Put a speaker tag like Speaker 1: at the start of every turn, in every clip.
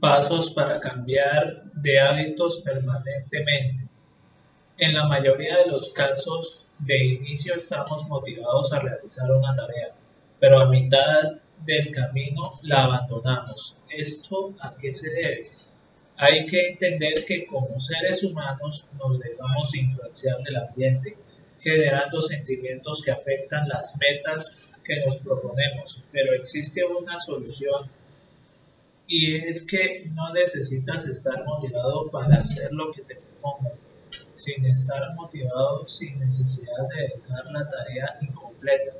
Speaker 1: Pasos para cambiar de hábitos permanentemente. En la mayoría de los casos, de inicio estamos motivados a realizar una tarea, pero a mitad del camino la abandonamos. ¿Esto a qué se debe? Hay que entender que como seres humanos nos dejamos influenciar del ambiente, generando sentimientos que afectan las metas que nos proponemos, pero existe una solución y es que no necesitas estar motivado para hacer lo que te propongas, sin estar motivado sin necesidad de dejar la tarea incompleta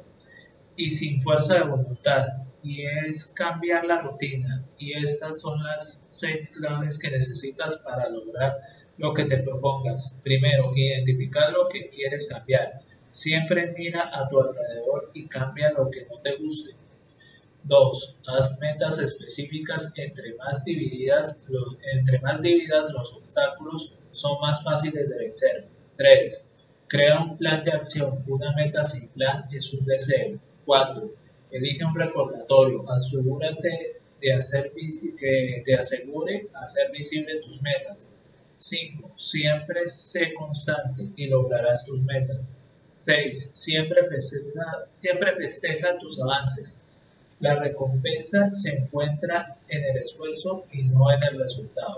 Speaker 1: y sin fuerza de voluntad, y es cambiar la rutina, y estas son las seis claves que necesitas para lograr lo que te propongas. Primero, identificar lo que quieres cambiar. Siempre mira a tu alrededor y cambia lo que no te guste. 2. Haz metas específicas. Entre más, divididas, entre más divididas los obstáculos, son más fáciles de vencer. 3. Crea un plan de acción. Una meta sin plan es un deseo. 4. Elige un recordatorio. Asegúrate de hacer que te asegure hacer visible tus metas. 5. Siempre sé constante y lograrás tus metas. 6. Siempre siempre festeja tus avances. La recompensa se encuentra en el esfuerzo y no en el resultado.